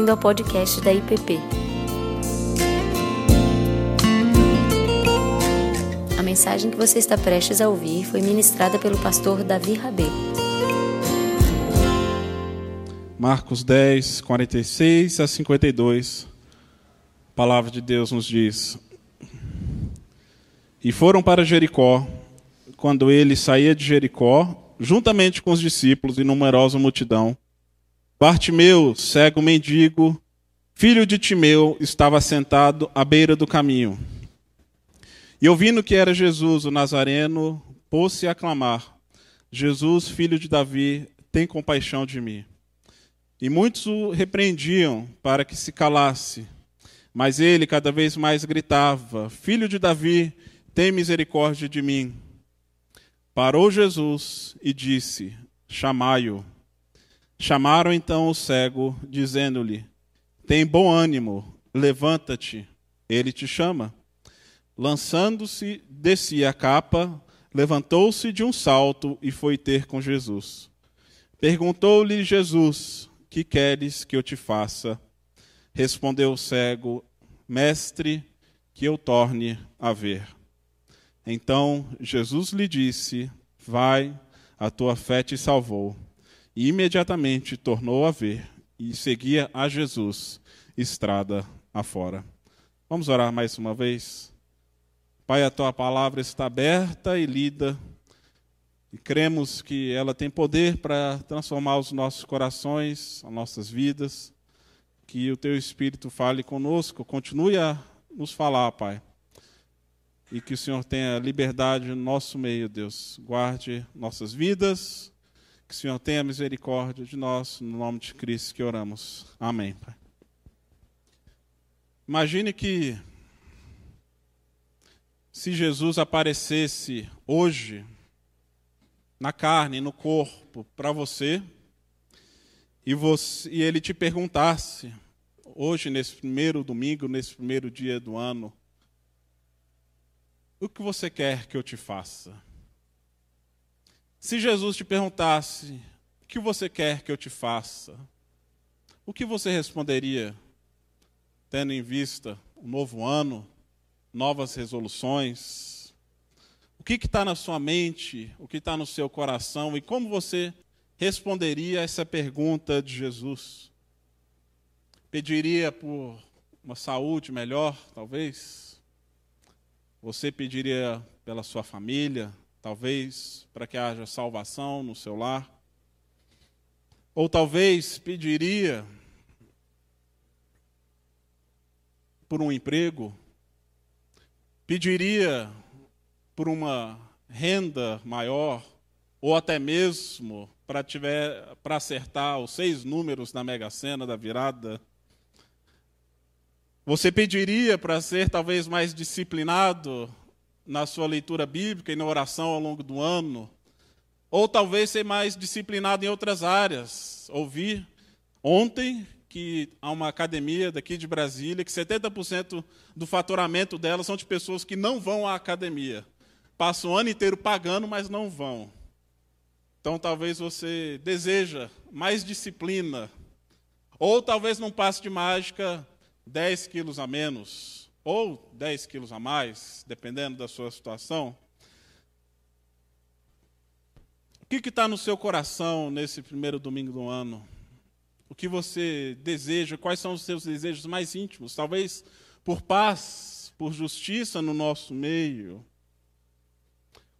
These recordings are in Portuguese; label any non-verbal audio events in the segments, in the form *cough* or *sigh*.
bem-vindo ao podcast da IPP. A mensagem que você está prestes a ouvir foi ministrada pelo pastor Davi Rabê. Marcos 10, 46 a 52. A palavra de Deus nos diz: E foram para Jericó. Quando ele saía de Jericó, juntamente com os discípulos e numerosa multidão, Bartimeu, cego mendigo, filho de Timeu, estava sentado à beira do caminho. E ouvindo que era Jesus, o Nazareno, pôs-se a clamar: Jesus, filho de Davi, tem compaixão de mim. E muitos o repreendiam para que se calasse. Mas ele cada vez mais gritava: Filho de Davi, tem misericórdia de mim. Parou Jesus e disse: Chamai-o. Chamaram então o cego, dizendo-lhe: Tem bom ânimo, levanta-te, ele te chama. Lançando-se, descia a capa, levantou-se de um salto e foi ter com Jesus. Perguntou-lhe Jesus: Que queres que eu te faça? Respondeu o cego: Mestre, que eu torne a ver. Então Jesus lhe disse: Vai, a tua fé te salvou. E imediatamente tornou a ver e seguia a Jesus, estrada afora. Vamos orar mais uma vez? Pai, a tua palavra está aberta e lida, e cremos que ela tem poder para transformar os nossos corações, as nossas vidas. Que o teu Espírito fale conosco, continue a nos falar, Pai. E que o Senhor tenha liberdade no nosso meio, Deus. Guarde nossas vidas, que o Senhor tenha misericórdia de nós, no nome de Cristo que oramos. Amém, Pai. Imagine que se Jesus aparecesse hoje, na carne, no corpo, para você, e, você, e ele te perguntasse, hoje, nesse primeiro domingo, nesse primeiro dia do ano, o que você quer que eu te faça? Se Jesus te perguntasse: O que você quer que eu te faça? O que você responderia, tendo em vista o um novo ano, novas resoluções? O que está na sua mente, o que está no seu coração e como você responderia a essa pergunta de Jesus? Pediria por uma saúde melhor, talvez? Você pediria pela sua família, talvez para que haja salvação no seu lar. Ou talvez pediria por um emprego, pediria por uma renda maior, ou até mesmo para tiver para acertar os seis números na Mega Sena da virada. Você pediria para ser talvez mais disciplinado na sua leitura bíblica e na oração ao longo do ano, ou talvez ser mais disciplinado em outras áreas. Ouvi ontem que há uma academia daqui de Brasília que 70% do faturamento dela são de pessoas que não vão à academia. Passam o ano inteiro pagando, mas não vão. Então talvez você deseja mais disciplina. Ou talvez num passe de mágica 10 quilos a menos ou 10 quilos a mais, dependendo da sua situação. O que está no seu coração nesse primeiro domingo do ano? O que você deseja? Quais são os seus desejos mais íntimos? Talvez por paz, por justiça no nosso meio.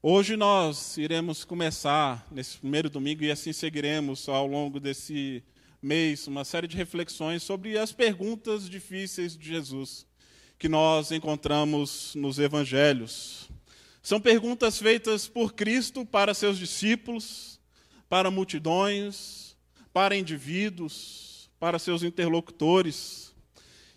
Hoje nós iremos começar, nesse primeiro domingo, e assim seguiremos ao longo desse mês, uma série de reflexões sobre as perguntas difíceis de Jesus que nós encontramos nos evangelhos. São perguntas feitas por Cristo para seus discípulos, para multidões, para indivíduos, para seus interlocutores.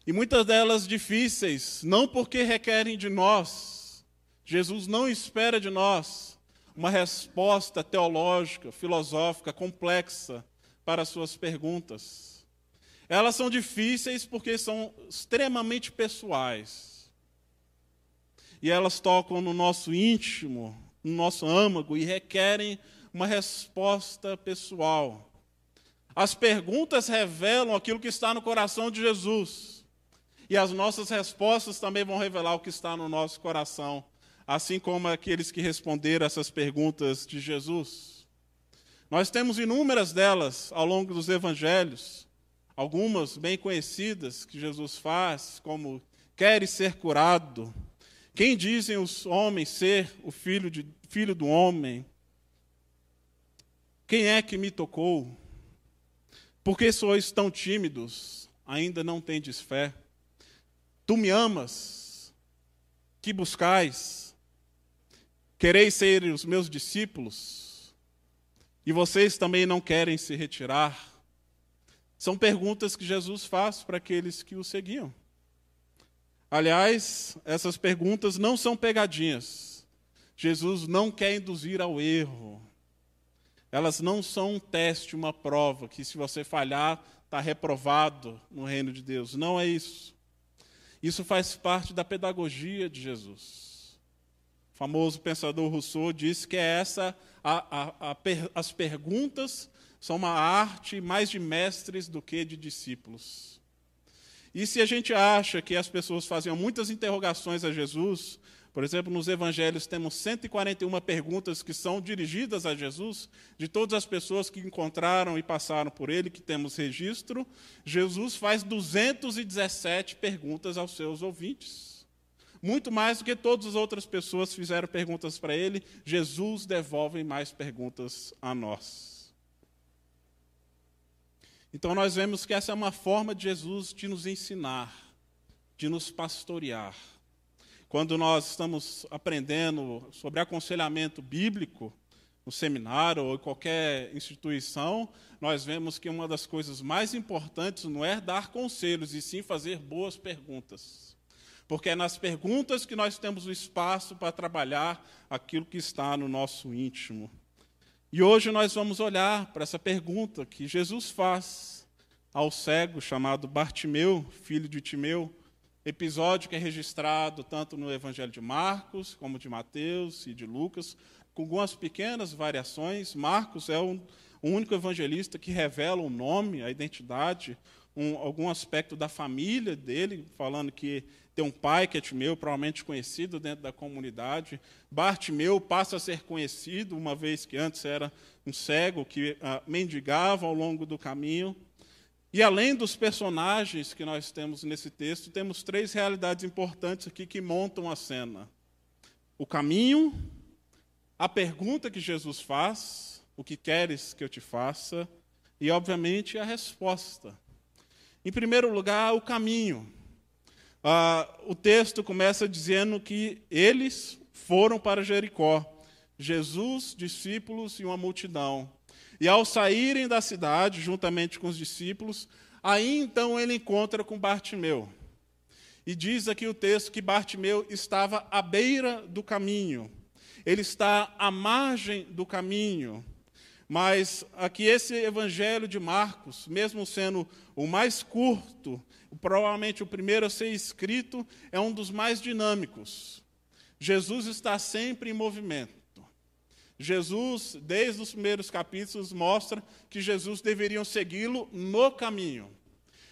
E muitas delas difíceis, não porque requerem de nós. Jesus não espera de nós uma resposta teológica, filosófica, complexa para suas perguntas elas são difíceis porque são extremamente pessoais. E elas tocam no nosso íntimo, no nosso âmago e requerem uma resposta pessoal. As perguntas revelam aquilo que está no coração de Jesus. E as nossas respostas também vão revelar o que está no nosso coração, assim como aqueles que responderam essas perguntas de Jesus. Nós temos inúmeras delas ao longo dos evangelhos, algumas bem conhecidas que Jesus faz, como queres ser curado? Quem dizem os homens ser o filho, de, filho do homem? Quem é que me tocou? Por que sois tão tímidos? Ainda não tendes fé? Tu me amas? Que buscais? Quereis ser os meus discípulos? E vocês também não querem se retirar? São perguntas que Jesus faz para aqueles que o seguiam. Aliás, essas perguntas não são pegadinhas. Jesus não quer induzir ao erro. Elas não são um teste, uma prova, que se você falhar, está reprovado no reino de Deus. Não é isso. Isso faz parte da pedagogia de Jesus. O famoso pensador Rousseau disse que é essa a, a, a, as perguntas são uma arte mais de mestres do que de discípulos. E se a gente acha que as pessoas faziam muitas interrogações a Jesus, por exemplo, nos evangelhos temos 141 perguntas que são dirigidas a Jesus, de todas as pessoas que encontraram e passaram por ele, que temos registro, Jesus faz 217 perguntas aos seus ouvintes. Muito mais do que todas as outras pessoas fizeram perguntas para ele, Jesus devolve mais perguntas a nós. Então nós vemos que essa é uma forma de Jesus de nos ensinar, de nos pastorear. Quando nós estamos aprendendo sobre aconselhamento bíblico, no seminário ou em qualquer instituição, nós vemos que uma das coisas mais importantes não é dar conselhos, e sim fazer boas perguntas. Porque é nas perguntas que nós temos o espaço para trabalhar aquilo que está no nosso íntimo. E hoje nós vamos olhar para essa pergunta que Jesus faz ao cego chamado Bartimeu, filho de Timeu, episódio que é registrado tanto no Evangelho de Marcos, como de Mateus e de Lucas, com algumas pequenas variações. Marcos é o único evangelista que revela o nome, a identidade, um, algum aspecto da família dele, falando que tem um pai que é Timeu, provavelmente conhecido dentro da comunidade. Bartimeu passa a ser conhecido, uma vez que antes era um cego que ah, mendigava ao longo do caminho. E além dos personagens que nós temos nesse texto, temos três realidades importantes aqui que montam a cena: o caminho, a pergunta que Jesus faz, o que queres que eu te faça, e, obviamente, a resposta. Em primeiro lugar, o caminho. Ah, o texto começa dizendo que eles foram para Jericó. Jesus, discípulos e uma multidão. E ao saírem da cidade, juntamente com os discípulos, aí então ele encontra com Bartimeu. E diz aqui o texto que Bartimeu estava à beira do caminho. Ele está à margem do caminho. Mas aqui esse evangelho de Marcos, mesmo sendo o mais curto, provavelmente o primeiro a ser escrito, é um dos mais dinâmicos. Jesus está sempre em movimento. Jesus, desde os primeiros capítulos, mostra que Jesus deveriam segui-lo no caminho.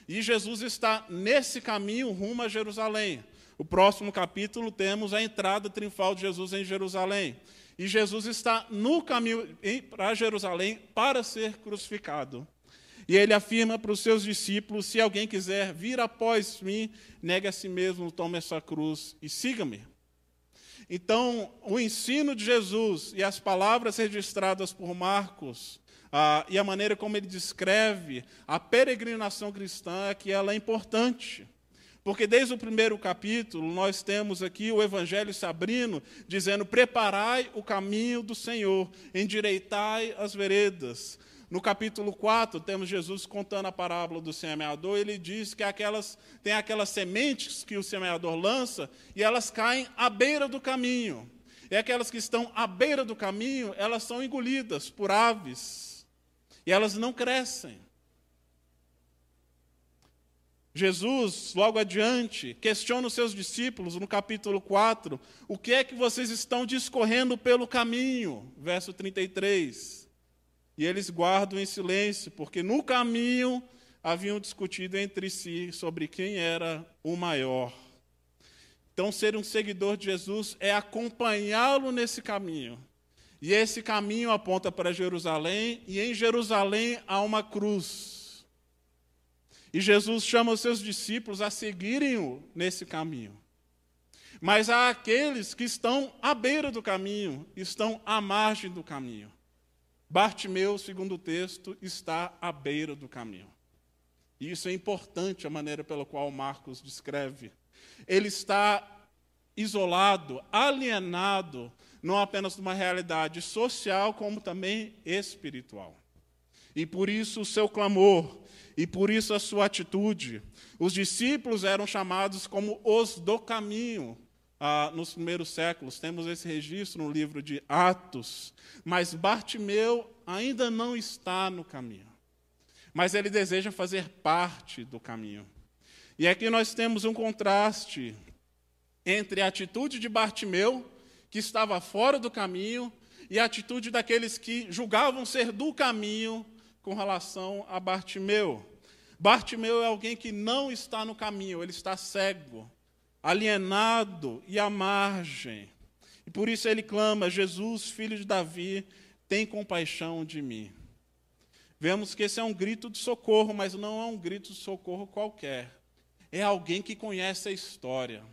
E Jesus está nesse caminho rumo a Jerusalém. O próximo capítulo temos a entrada triunfal de Jesus em Jerusalém. E Jesus está no caminho para Jerusalém para ser crucificado. E ele afirma para os seus discípulos: se alguém quiser vir após mim, negue a si mesmo, tome essa cruz e siga-me. Então, o ensino de Jesus e as palavras registradas por Marcos ah, e a maneira como ele descreve a peregrinação cristã é que ela é importante. Porque desde o primeiro capítulo nós temos aqui o Evangelho se abrindo, dizendo: preparai o caminho do Senhor, endireitai as veredas. No capítulo 4, temos Jesus contando a parábola do semeador, ele diz que aquelas, tem aquelas sementes que o semeador lança e elas caem à beira do caminho. E aquelas que estão à beira do caminho, elas são engolidas por aves. E elas não crescem. Jesus, logo adiante, questiona os seus discípulos no capítulo 4: o que é que vocês estão discorrendo pelo caminho? Verso 33. E eles guardam em silêncio, porque no caminho haviam discutido entre si sobre quem era o maior. Então, ser um seguidor de Jesus é acompanhá-lo nesse caminho. E esse caminho aponta para Jerusalém, e em Jerusalém há uma cruz. E Jesus chama os seus discípulos a seguirem-o nesse caminho. Mas há aqueles que estão à beira do caminho, estão à margem do caminho. Bartimeu, segundo o texto, está à beira do caminho. E isso é importante a maneira pela qual Marcos descreve. Ele está isolado, alienado, não apenas de uma realidade social, como também espiritual. E por isso o seu clamor, e por isso a sua atitude. Os discípulos eram chamados como os do caminho, ah, nos primeiros séculos. Temos esse registro no livro de Atos. Mas Bartimeu ainda não está no caminho mas ele deseja fazer parte do caminho. E aqui nós temos um contraste entre a atitude de Bartimeu, que estava fora do caminho, e a atitude daqueles que julgavam ser do caminho com relação a Bartimeu. Bartimeu é alguém que não está no caminho, ele está cego, alienado e à margem. E por isso ele clama: Jesus, filho de Davi, tem compaixão de mim. Vemos que esse é um grito de socorro, mas não é um grito de socorro qualquer. É alguém que conhece a história,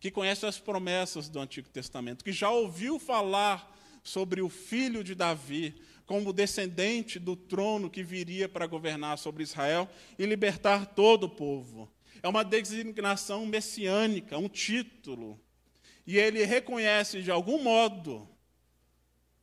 que conhece as promessas do Antigo Testamento, que já ouviu falar sobre o filho de Davi como descendente do trono que viria para governar sobre Israel e libertar todo o povo. É uma designação messiânica, um título. E ele reconhece de algum modo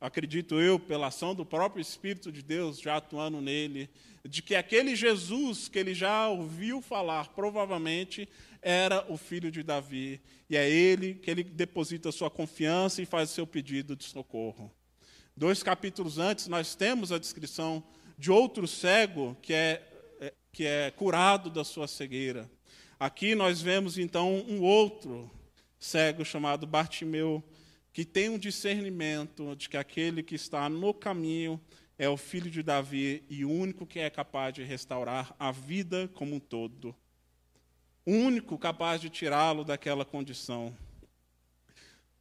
acredito eu, pela ação do próprio Espírito de Deus já atuando nele, de que aquele Jesus que ele já ouviu falar, provavelmente era o filho de Davi, e é ele que ele deposita sua confiança e faz o seu pedido de socorro. Dois capítulos antes, nós temos a descrição de outro cego que é, é que é curado da sua cegueira. Aqui nós vemos então um outro cego chamado Bartimeu, que tem um discernimento de que aquele que está no caminho é o filho de Davi e o único que é capaz de restaurar a vida como um todo. O único capaz de tirá-lo daquela condição.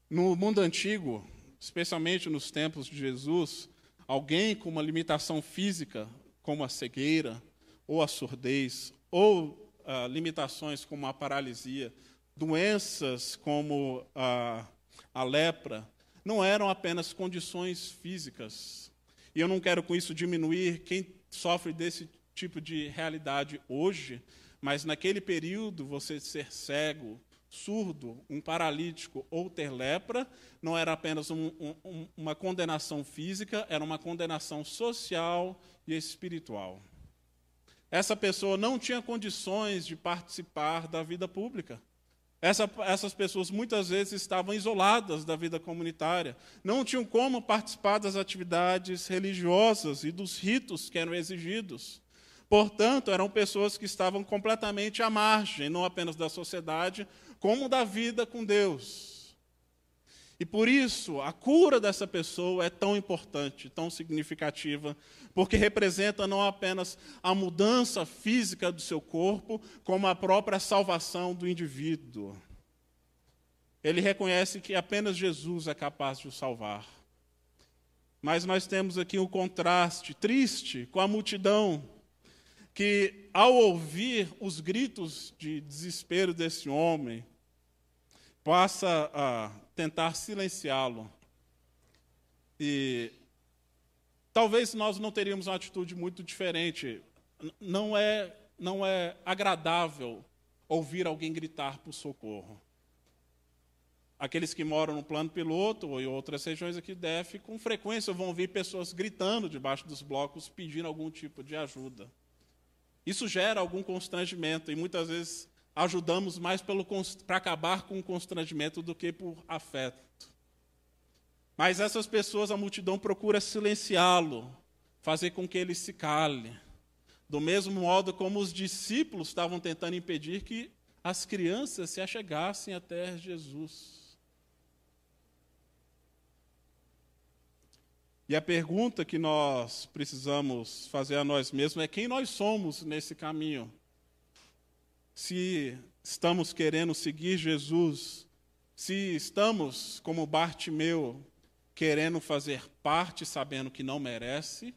No mundo antigo, especialmente nos tempos de Jesus, alguém com uma limitação física, como a cegueira, ou a surdez, ou ah, limitações como a paralisia, doenças como a a lepra, não eram apenas condições físicas. E eu não quero com isso diminuir quem sofre desse tipo de realidade hoje, mas naquele período você ser cego, surdo, um paralítico ou ter lepra não era apenas um, um, uma condenação física, era uma condenação social e espiritual. Essa pessoa não tinha condições de participar da vida pública. Essa, essas pessoas muitas vezes estavam isoladas da vida comunitária, não tinham como participar das atividades religiosas e dos ritos que eram exigidos. Portanto, eram pessoas que estavam completamente à margem, não apenas da sociedade, como da vida com Deus. E por isso, a cura dessa pessoa é tão importante, tão significativa, porque representa não apenas a mudança física do seu corpo, como a própria salvação do indivíduo. Ele reconhece que apenas Jesus é capaz de o salvar. Mas nós temos aqui um contraste triste com a multidão, que, ao ouvir os gritos de desespero desse homem, passa a tentar silenciá-lo. E talvez nós não teríamos uma atitude muito diferente. Não é, não é agradável ouvir alguém gritar por socorro. Aqueles que moram no plano piloto ou em outras regiões aqui DF, com frequência vão ouvir pessoas gritando debaixo dos blocos pedindo algum tipo de ajuda. Isso gera algum constrangimento e muitas vezes ajudamos mais para acabar com o constrangimento do que por afeto. Mas essas pessoas, a multidão procura silenciá-lo, fazer com que ele se cale. Do mesmo modo como os discípulos estavam tentando impedir que as crianças se achegassem até Jesus. E a pergunta que nós precisamos fazer a nós mesmos é quem nós somos nesse caminho. Se estamos querendo seguir Jesus, se estamos, como Bartimeu, querendo fazer parte sabendo que não merece,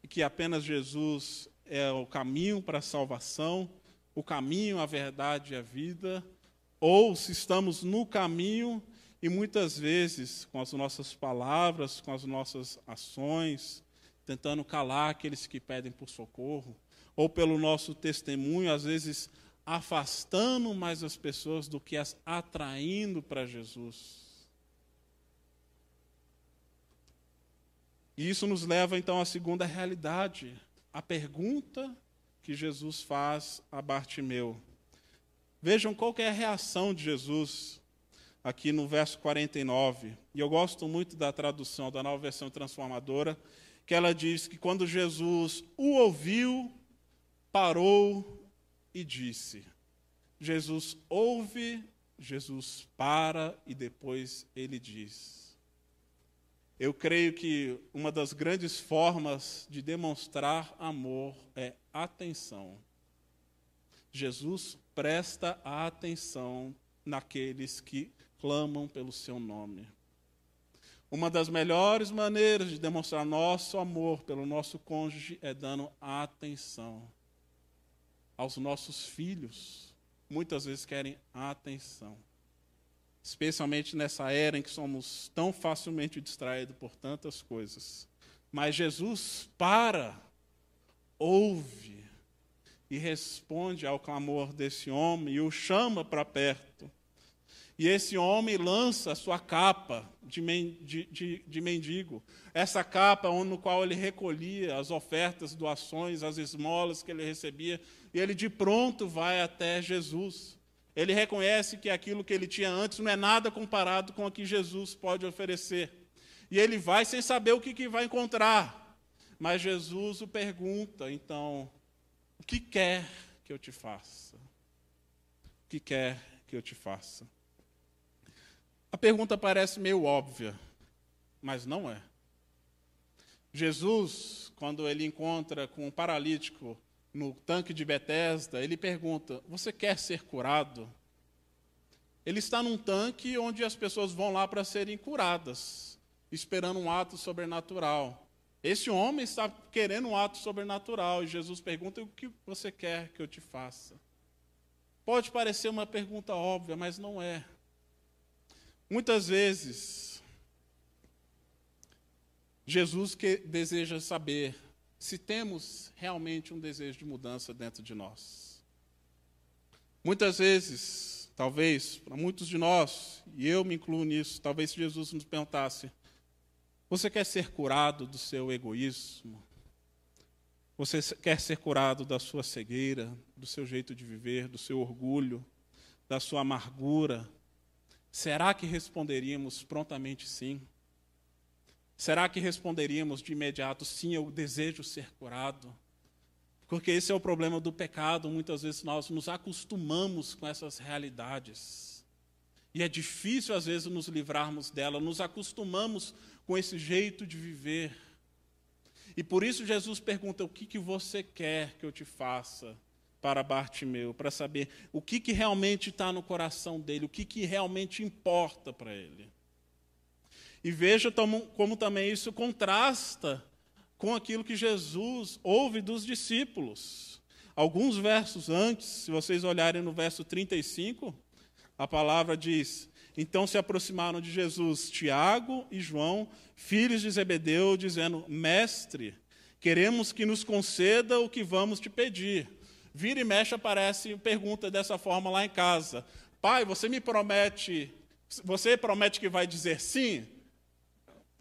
e que apenas Jesus é o caminho para a salvação, o caminho, a verdade e a vida, ou se estamos no caminho e muitas vezes, com as nossas palavras, com as nossas ações, tentando calar aqueles que pedem por socorro, ou pelo nosso testemunho, às vezes afastando mais as pessoas do que as atraindo para Jesus. E isso nos leva então à segunda realidade, a pergunta que Jesus faz a Bartimeu. Vejam qual é a reação de Jesus aqui no verso 49. E eu gosto muito da tradução da nova versão transformadora, que ela diz que quando Jesus o ouviu, parou e disse. Jesus ouve, Jesus para e depois ele diz. Eu creio que uma das grandes formas de demonstrar amor é atenção. Jesus presta atenção naqueles que clamam pelo seu nome. Uma das melhores maneiras de demonstrar nosso amor pelo nosso cônjuge é dando atenção. Aos nossos filhos, muitas vezes querem atenção. Especialmente nessa era em que somos tão facilmente distraídos por tantas coisas. Mas Jesus para, ouve e responde ao clamor desse homem e o chama para perto. E esse homem lança a sua capa de, de, de, mendigo, essa capa no qual ele recolhia as ofertas, doações, as esmolas que ele recebia, e ele de pronto vai até Jesus. Ele reconhece que aquilo que ele tinha antes não é nada comparado com o que Jesus pode oferecer. E ele vai sem saber o que, que vai encontrar. Mas Jesus o pergunta, então, o que quer que eu te faça? O que quer que eu te faça? A pergunta parece meio óbvia, mas não é. Jesus, quando ele encontra com um paralítico no tanque de Betesda, ele pergunta: Você quer ser curado? Ele está num tanque onde as pessoas vão lá para serem curadas, esperando um ato sobrenatural. Esse homem está querendo um ato sobrenatural e Jesus pergunta: O que você quer que eu te faça? Pode parecer uma pergunta óbvia, mas não é. Muitas vezes, Jesus que deseja saber se temos realmente um desejo de mudança dentro de nós. Muitas vezes, talvez, para muitos de nós, e eu me incluo nisso, talvez se Jesus nos perguntasse: Você quer ser curado do seu egoísmo? Você quer ser curado da sua cegueira, do seu jeito de viver, do seu orgulho, da sua amargura, Será que responderíamos prontamente sim? Será que responderíamos de imediato sim, eu desejo ser curado? Porque esse é o problema do pecado, muitas vezes nós nos acostumamos com essas realidades. E é difícil às vezes nos livrarmos dela, nos acostumamos com esse jeito de viver. E por isso Jesus pergunta: o que, que você quer que eu te faça? para Bartimeu, para saber o que, que realmente está no coração dele, o que, que realmente importa para ele. E veja como também isso contrasta com aquilo que Jesus ouve dos discípulos. Alguns versos antes, se vocês olharem no verso 35, a palavra diz: Então se aproximaram de Jesus Tiago e João, filhos de Zebedeu, dizendo: Mestre, queremos que nos conceda o que vamos te pedir. Vira e mexe aparece pergunta dessa forma lá em casa. Pai, você me promete, você promete que vai dizer sim?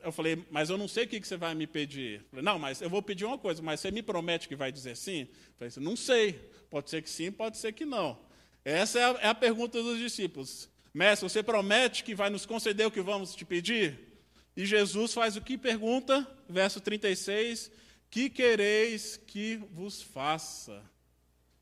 Eu falei, mas eu não sei o que você vai me pedir. Falei, não, mas eu vou pedir uma coisa, mas você me promete que vai dizer sim? Eu falei, não sei. Pode ser que sim, pode ser que não. Essa é a, é a pergunta dos discípulos. Mestre, você promete que vai nos conceder o que vamos te pedir? E Jesus faz o que pergunta? Verso 36: Que quereis que vos faça?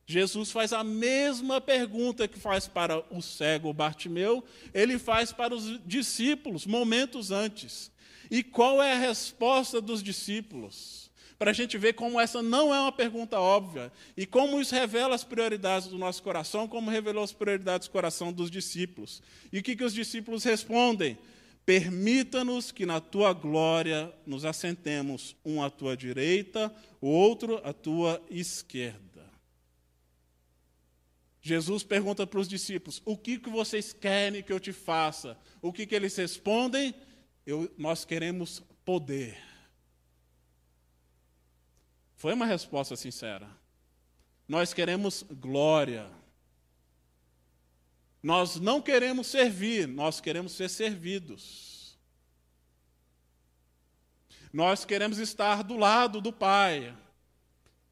Jesus faz a mesma pergunta que faz para o cego Bartimeu, ele faz para os discípulos momentos antes. E qual é a resposta dos discípulos? Para a gente ver como essa não é uma pergunta óbvia e como isso revela as prioridades do nosso coração, como revelou as prioridades do coração dos discípulos. E o que, que os discípulos respondem? Permita-nos que na tua glória nos assentemos, um à tua direita, o outro à tua esquerda. Jesus pergunta para os discípulos: O que, que vocês querem que eu te faça? O que, que eles respondem? Eu, nós queremos poder. Foi uma resposta sincera. Nós queremos glória. Nós não queremos servir, nós queremos ser servidos. Nós queremos estar do lado do Pai,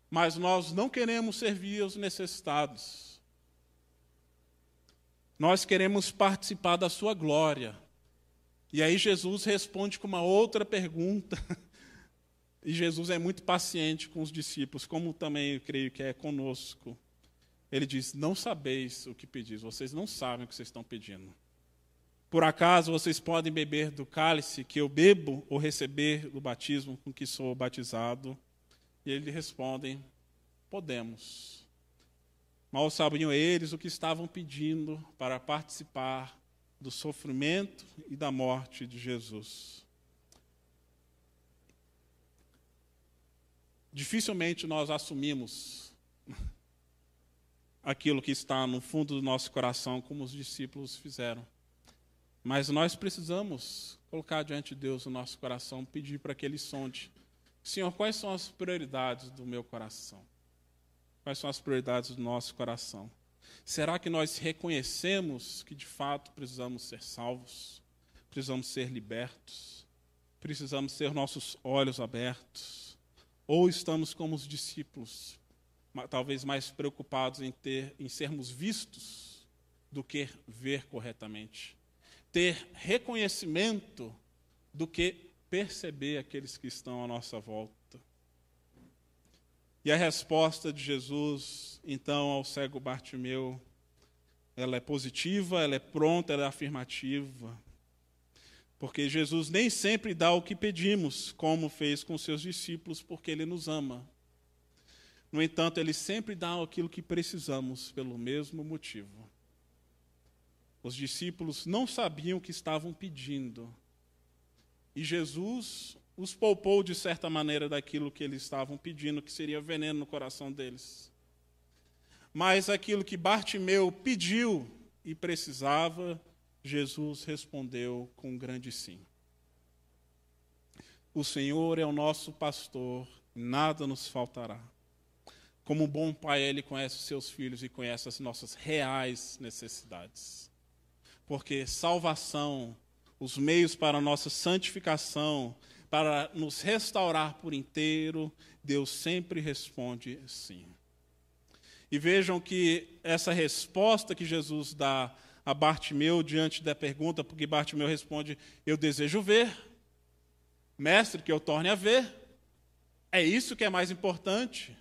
mas nós não queremos servir os necessitados. Nós queremos participar da Sua glória. E aí Jesus responde com uma outra pergunta. *laughs* E Jesus é muito paciente com os discípulos, como também eu creio que é conosco. Ele diz: Não sabeis o que pedis, vocês não sabem o que vocês estão pedindo. Por acaso vocês podem beber do cálice que eu bebo ou receber do batismo com que sou batizado? E eles respondem: Podemos. Mal sabiam eles o que estavam pedindo para participar do sofrimento e da morte de Jesus. Dificilmente nós assumimos aquilo que está no fundo do nosso coração, como os discípulos fizeram. Mas nós precisamos colocar diante de Deus o nosso coração, pedir para que Ele sonde. Senhor, quais são as prioridades do meu coração? Quais são as prioridades do nosso coração? Será que nós reconhecemos que de fato precisamos ser salvos? Precisamos ser libertos? Precisamos ter nossos olhos abertos? Ou estamos como os discípulos, talvez mais preocupados em, ter, em sermos vistos do que ver corretamente? Ter reconhecimento do que perceber aqueles que estão à nossa volta? E a resposta de Jesus, então, ao cego Bartimeu, ela é positiva, ela é pronta, ela é afirmativa. Porque Jesus nem sempre dá o que pedimos, como fez com seus discípulos, porque ele nos ama. No entanto, ele sempre dá aquilo que precisamos, pelo mesmo motivo. Os discípulos não sabiam o que estavam pedindo. E Jesus os poupou de certa maneira daquilo que eles estavam pedindo, que seria veneno no coração deles. Mas aquilo que Bartimeu pediu e precisava, Jesus respondeu com um grande sim. O Senhor é o nosso pastor, nada nos faltará. Como um bom pai, ele conhece os seus filhos e conhece as nossas reais necessidades. Porque salvação, os meios para a nossa santificação, para nos restaurar por inteiro, Deus sempre responde sim. E vejam que essa resposta que Jesus dá a Bartimeu diante da pergunta, porque Bartimeu responde: Eu desejo ver, mestre, que eu torne a ver. É isso que é mais importante.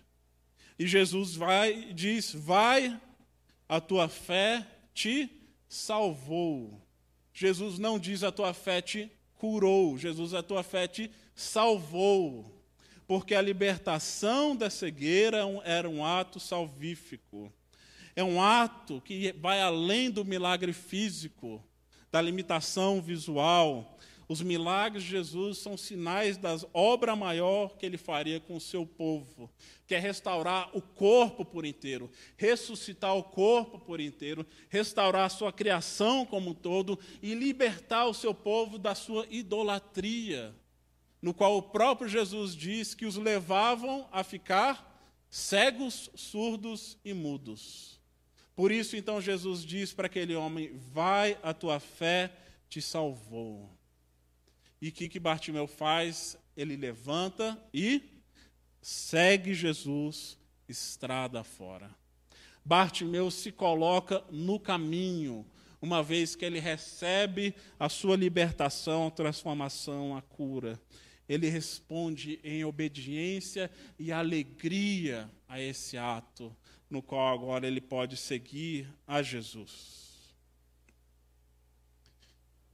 E Jesus vai e diz: Vai, a tua fé te salvou. Jesus não diz a tua fé te curou, Jesus, a tua fé te salvou. Porque a libertação da cegueira era um ato salvífico. É um ato que vai além do milagre físico, da limitação visual, os milagres de Jesus são sinais da obra maior que ele faria com o seu povo, que é restaurar o corpo por inteiro, ressuscitar o corpo por inteiro, restaurar a sua criação como um todo e libertar o seu povo da sua idolatria, no qual o próprio Jesus diz que os levavam a ficar cegos, surdos e mudos. Por isso, então, Jesus diz para aquele homem: Vai, a tua fé te salvou. E o que, que Bartimeu faz? Ele levanta e segue Jesus estrada fora. Bartimeu se coloca no caminho, uma vez que ele recebe a sua libertação, a transformação, a cura. Ele responde em obediência e alegria a esse ato, no qual agora ele pode seguir a Jesus.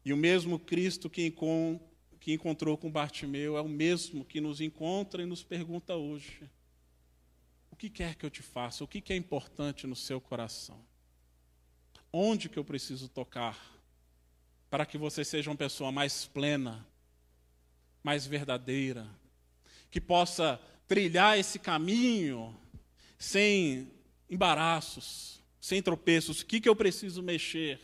E o mesmo Cristo que que encontrou com Bartimeu é o mesmo que nos encontra e nos pergunta hoje: O que quer que eu te faça? O que é importante no seu coração? Onde que eu preciso tocar para que você seja uma pessoa mais plena, mais verdadeira, que possa trilhar esse caminho sem embaraços, sem tropeços? O que, que eu preciso mexer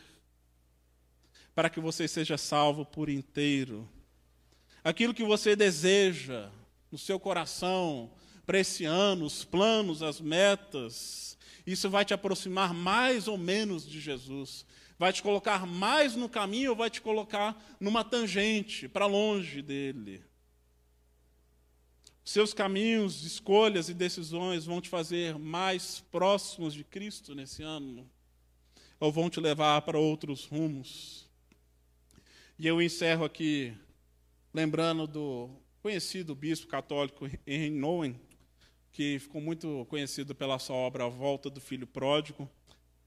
para que você seja salvo por inteiro? Aquilo que você deseja no seu coração para esse ano, os planos, as metas, isso vai te aproximar mais ou menos de Jesus. Vai te colocar mais no caminho ou vai te colocar numa tangente, para longe dele. Seus caminhos, escolhas e decisões vão te fazer mais próximos de Cristo nesse ano? Ou vão te levar para outros rumos? E eu encerro aqui lembrando do conhecido bispo católico Henry Nouwen, que ficou muito conhecido pela sua obra A Volta do Filho Pródigo.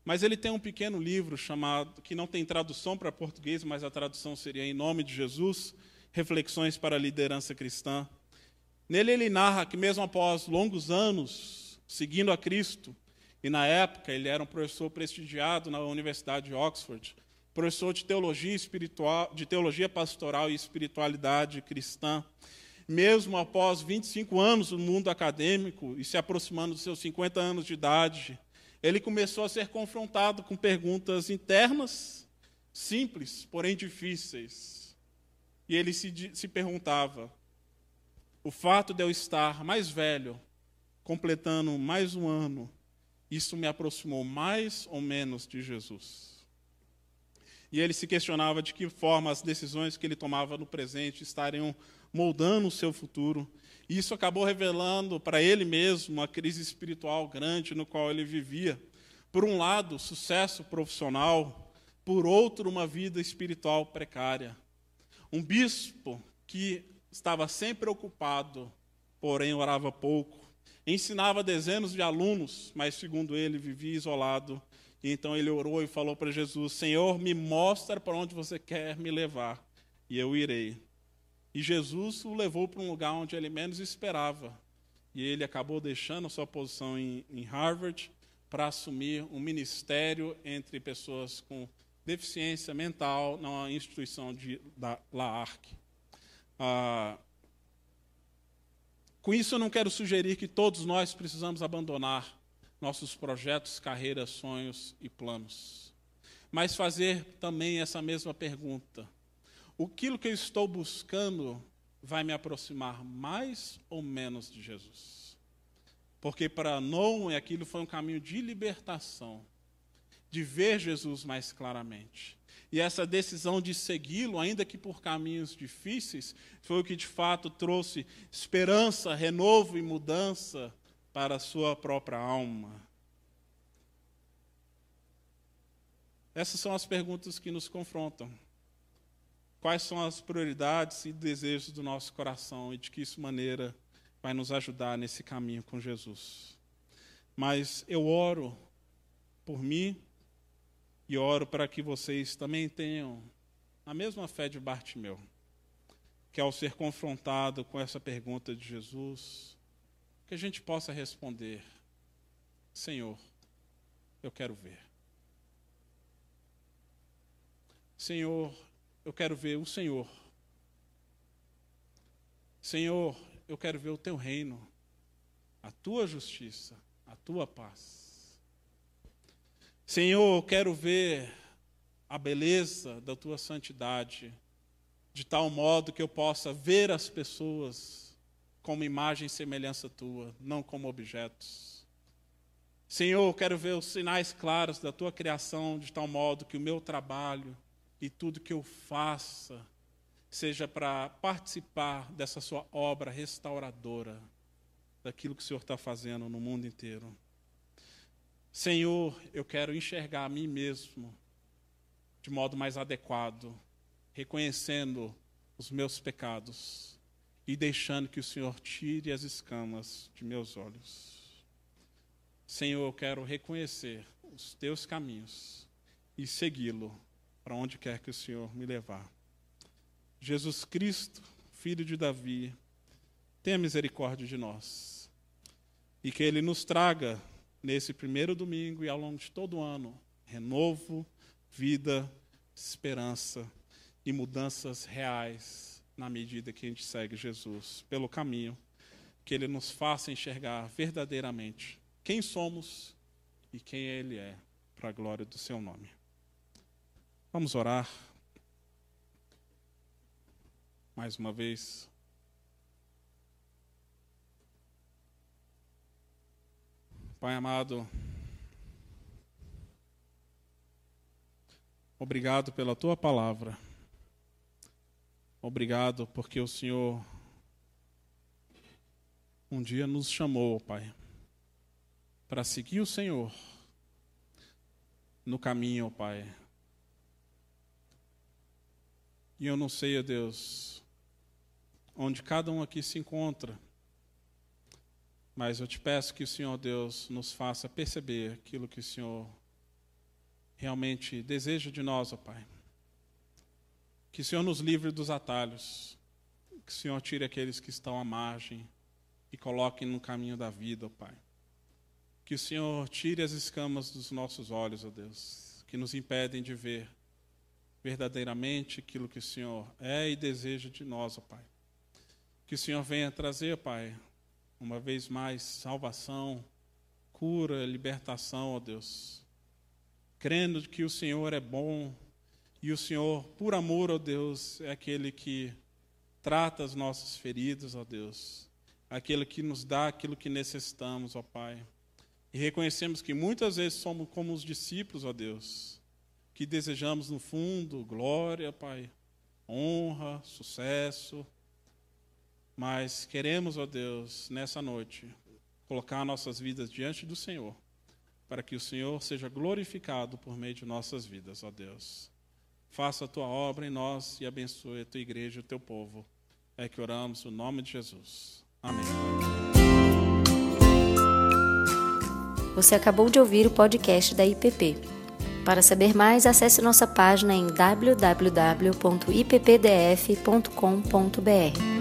Mas ele tem um pequeno livro chamado, que não tem tradução para português, mas a tradução seria Em Nome de Jesus, Reflexões para a Liderança Cristã. Nele ele narra que, mesmo após longos anos seguindo a Cristo, e na época ele era um professor prestigiado na Universidade de Oxford, professor de teologia espiritual, de teologia pastoral e espiritualidade cristã, mesmo após 25 anos no mundo acadêmico e se aproximando dos seus 50 anos de idade, ele começou a ser confrontado com perguntas internas, simples, porém difíceis. E ele se, se perguntava: o fato de eu estar mais velho, completando mais um ano, isso me aproximou mais ou menos de Jesus. E ele se questionava de que forma as decisões que ele tomava no presente estariam moldando o seu futuro. E isso acabou revelando para ele mesmo uma crise espiritual grande no qual ele vivia. Por um lado, sucesso profissional, por outro, uma vida espiritual precária. Um bispo que estava sempre ocupado, porém orava pouco. Ensinava dezenas de alunos, mas, segundo ele, vivia isolado. Então ele orou e falou para Jesus: Senhor, me mostra para onde você quer me levar, e eu irei. E Jesus o levou para um lugar onde ele menos esperava. E ele acabou deixando sua posição em, em Harvard para assumir um ministério entre pessoas com deficiência mental na instituição de, da LAARC. Ah, com isso, eu não quero sugerir que todos nós precisamos abandonar nossos projetos, carreiras, sonhos e planos, mas fazer também essa mesma pergunta: aquilo que eu estou buscando vai me aproximar mais ou menos de Jesus? Porque para Noé aquilo foi um caminho de libertação, de ver Jesus mais claramente. E essa decisão de segui-lo, ainda que por caminhos difíceis, foi o que de fato trouxe esperança, renovo e mudança para a sua própria alma. Essas são as perguntas que nos confrontam. Quais são as prioridades e desejos do nosso coração e de que maneira vai nos ajudar nesse caminho com Jesus? Mas eu oro por mim e oro para que vocês também tenham a mesma fé de Bartimeu, que ao ser confrontado com essa pergunta de Jesus, que a gente possa responder: Senhor, eu quero ver. Senhor, eu quero ver o Senhor. Senhor, eu quero ver o teu reino, a tua justiça, a tua paz. Senhor, eu quero ver a beleza da tua santidade, de tal modo que eu possa ver as pessoas como imagem e semelhança tua, não como objetos. Senhor, eu quero ver os sinais claros da tua criação, de tal modo que o meu trabalho e tudo que eu faça seja para participar dessa sua obra restauradora, daquilo que o Senhor está fazendo no mundo inteiro. Senhor, eu quero enxergar a mim mesmo de modo mais adequado, reconhecendo os meus pecados e deixando que o Senhor tire as escamas de meus olhos. Senhor, eu quero reconhecer os teus caminhos e segui-lo para onde quer que o Senhor me levar. Jesus Cristo, filho de Davi, tenha misericórdia de nós. E que Ele nos traga, nesse primeiro domingo e ao longo de todo o ano, renovo, vida, esperança e mudanças reais na medida que a gente segue Jesus pelo caminho, que Ele nos faça enxergar verdadeiramente quem somos e quem Ele é, para a glória do Seu nome. Vamos orar. Mais uma vez. Pai amado, obrigado pela tua palavra. Obrigado porque o Senhor um dia nos chamou, Pai, para seguir o Senhor no caminho, Pai. E eu não sei, ó Deus, onde cada um aqui se encontra. Mas eu te peço que o Senhor Deus nos faça perceber aquilo que o Senhor realmente deseja de nós, ó Pai. Que o Senhor nos livre dos atalhos. Que o Senhor tire aqueles que estão à margem e coloque no caminho da vida, ó Pai. Que o Senhor tire as escamas dos nossos olhos, ó Deus, que nos impedem de ver verdadeiramente aquilo que o Senhor é e deseja de nós, ó Pai. Que o Senhor venha trazer, Pai, uma vez mais, salvação, cura, libertação, ó Deus. Crendo que o Senhor é bom e o Senhor, por amor, ó Deus, é aquele que trata as nossas feridas, ó Deus. Aquele que nos dá aquilo que necessitamos, ó Pai. E reconhecemos que muitas vezes somos como os discípulos, ó Deus, que desejamos no fundo glória, Pai, honra, sucesso, mas queremos, ó Deus, nessa noite, colocar nossas vidas diante do Senhor, para que o Senhor seja glorificado por meio de nossas vidas, ó Deus. Faça a tua obra em nós e abençoe a tua igreja e o teu povo. É que oramos no nome de Jesus. Amém. Você acabou de ouvir o podcast da IPP. Para saber mais, acesse nossa página em www.ippdf.com.br.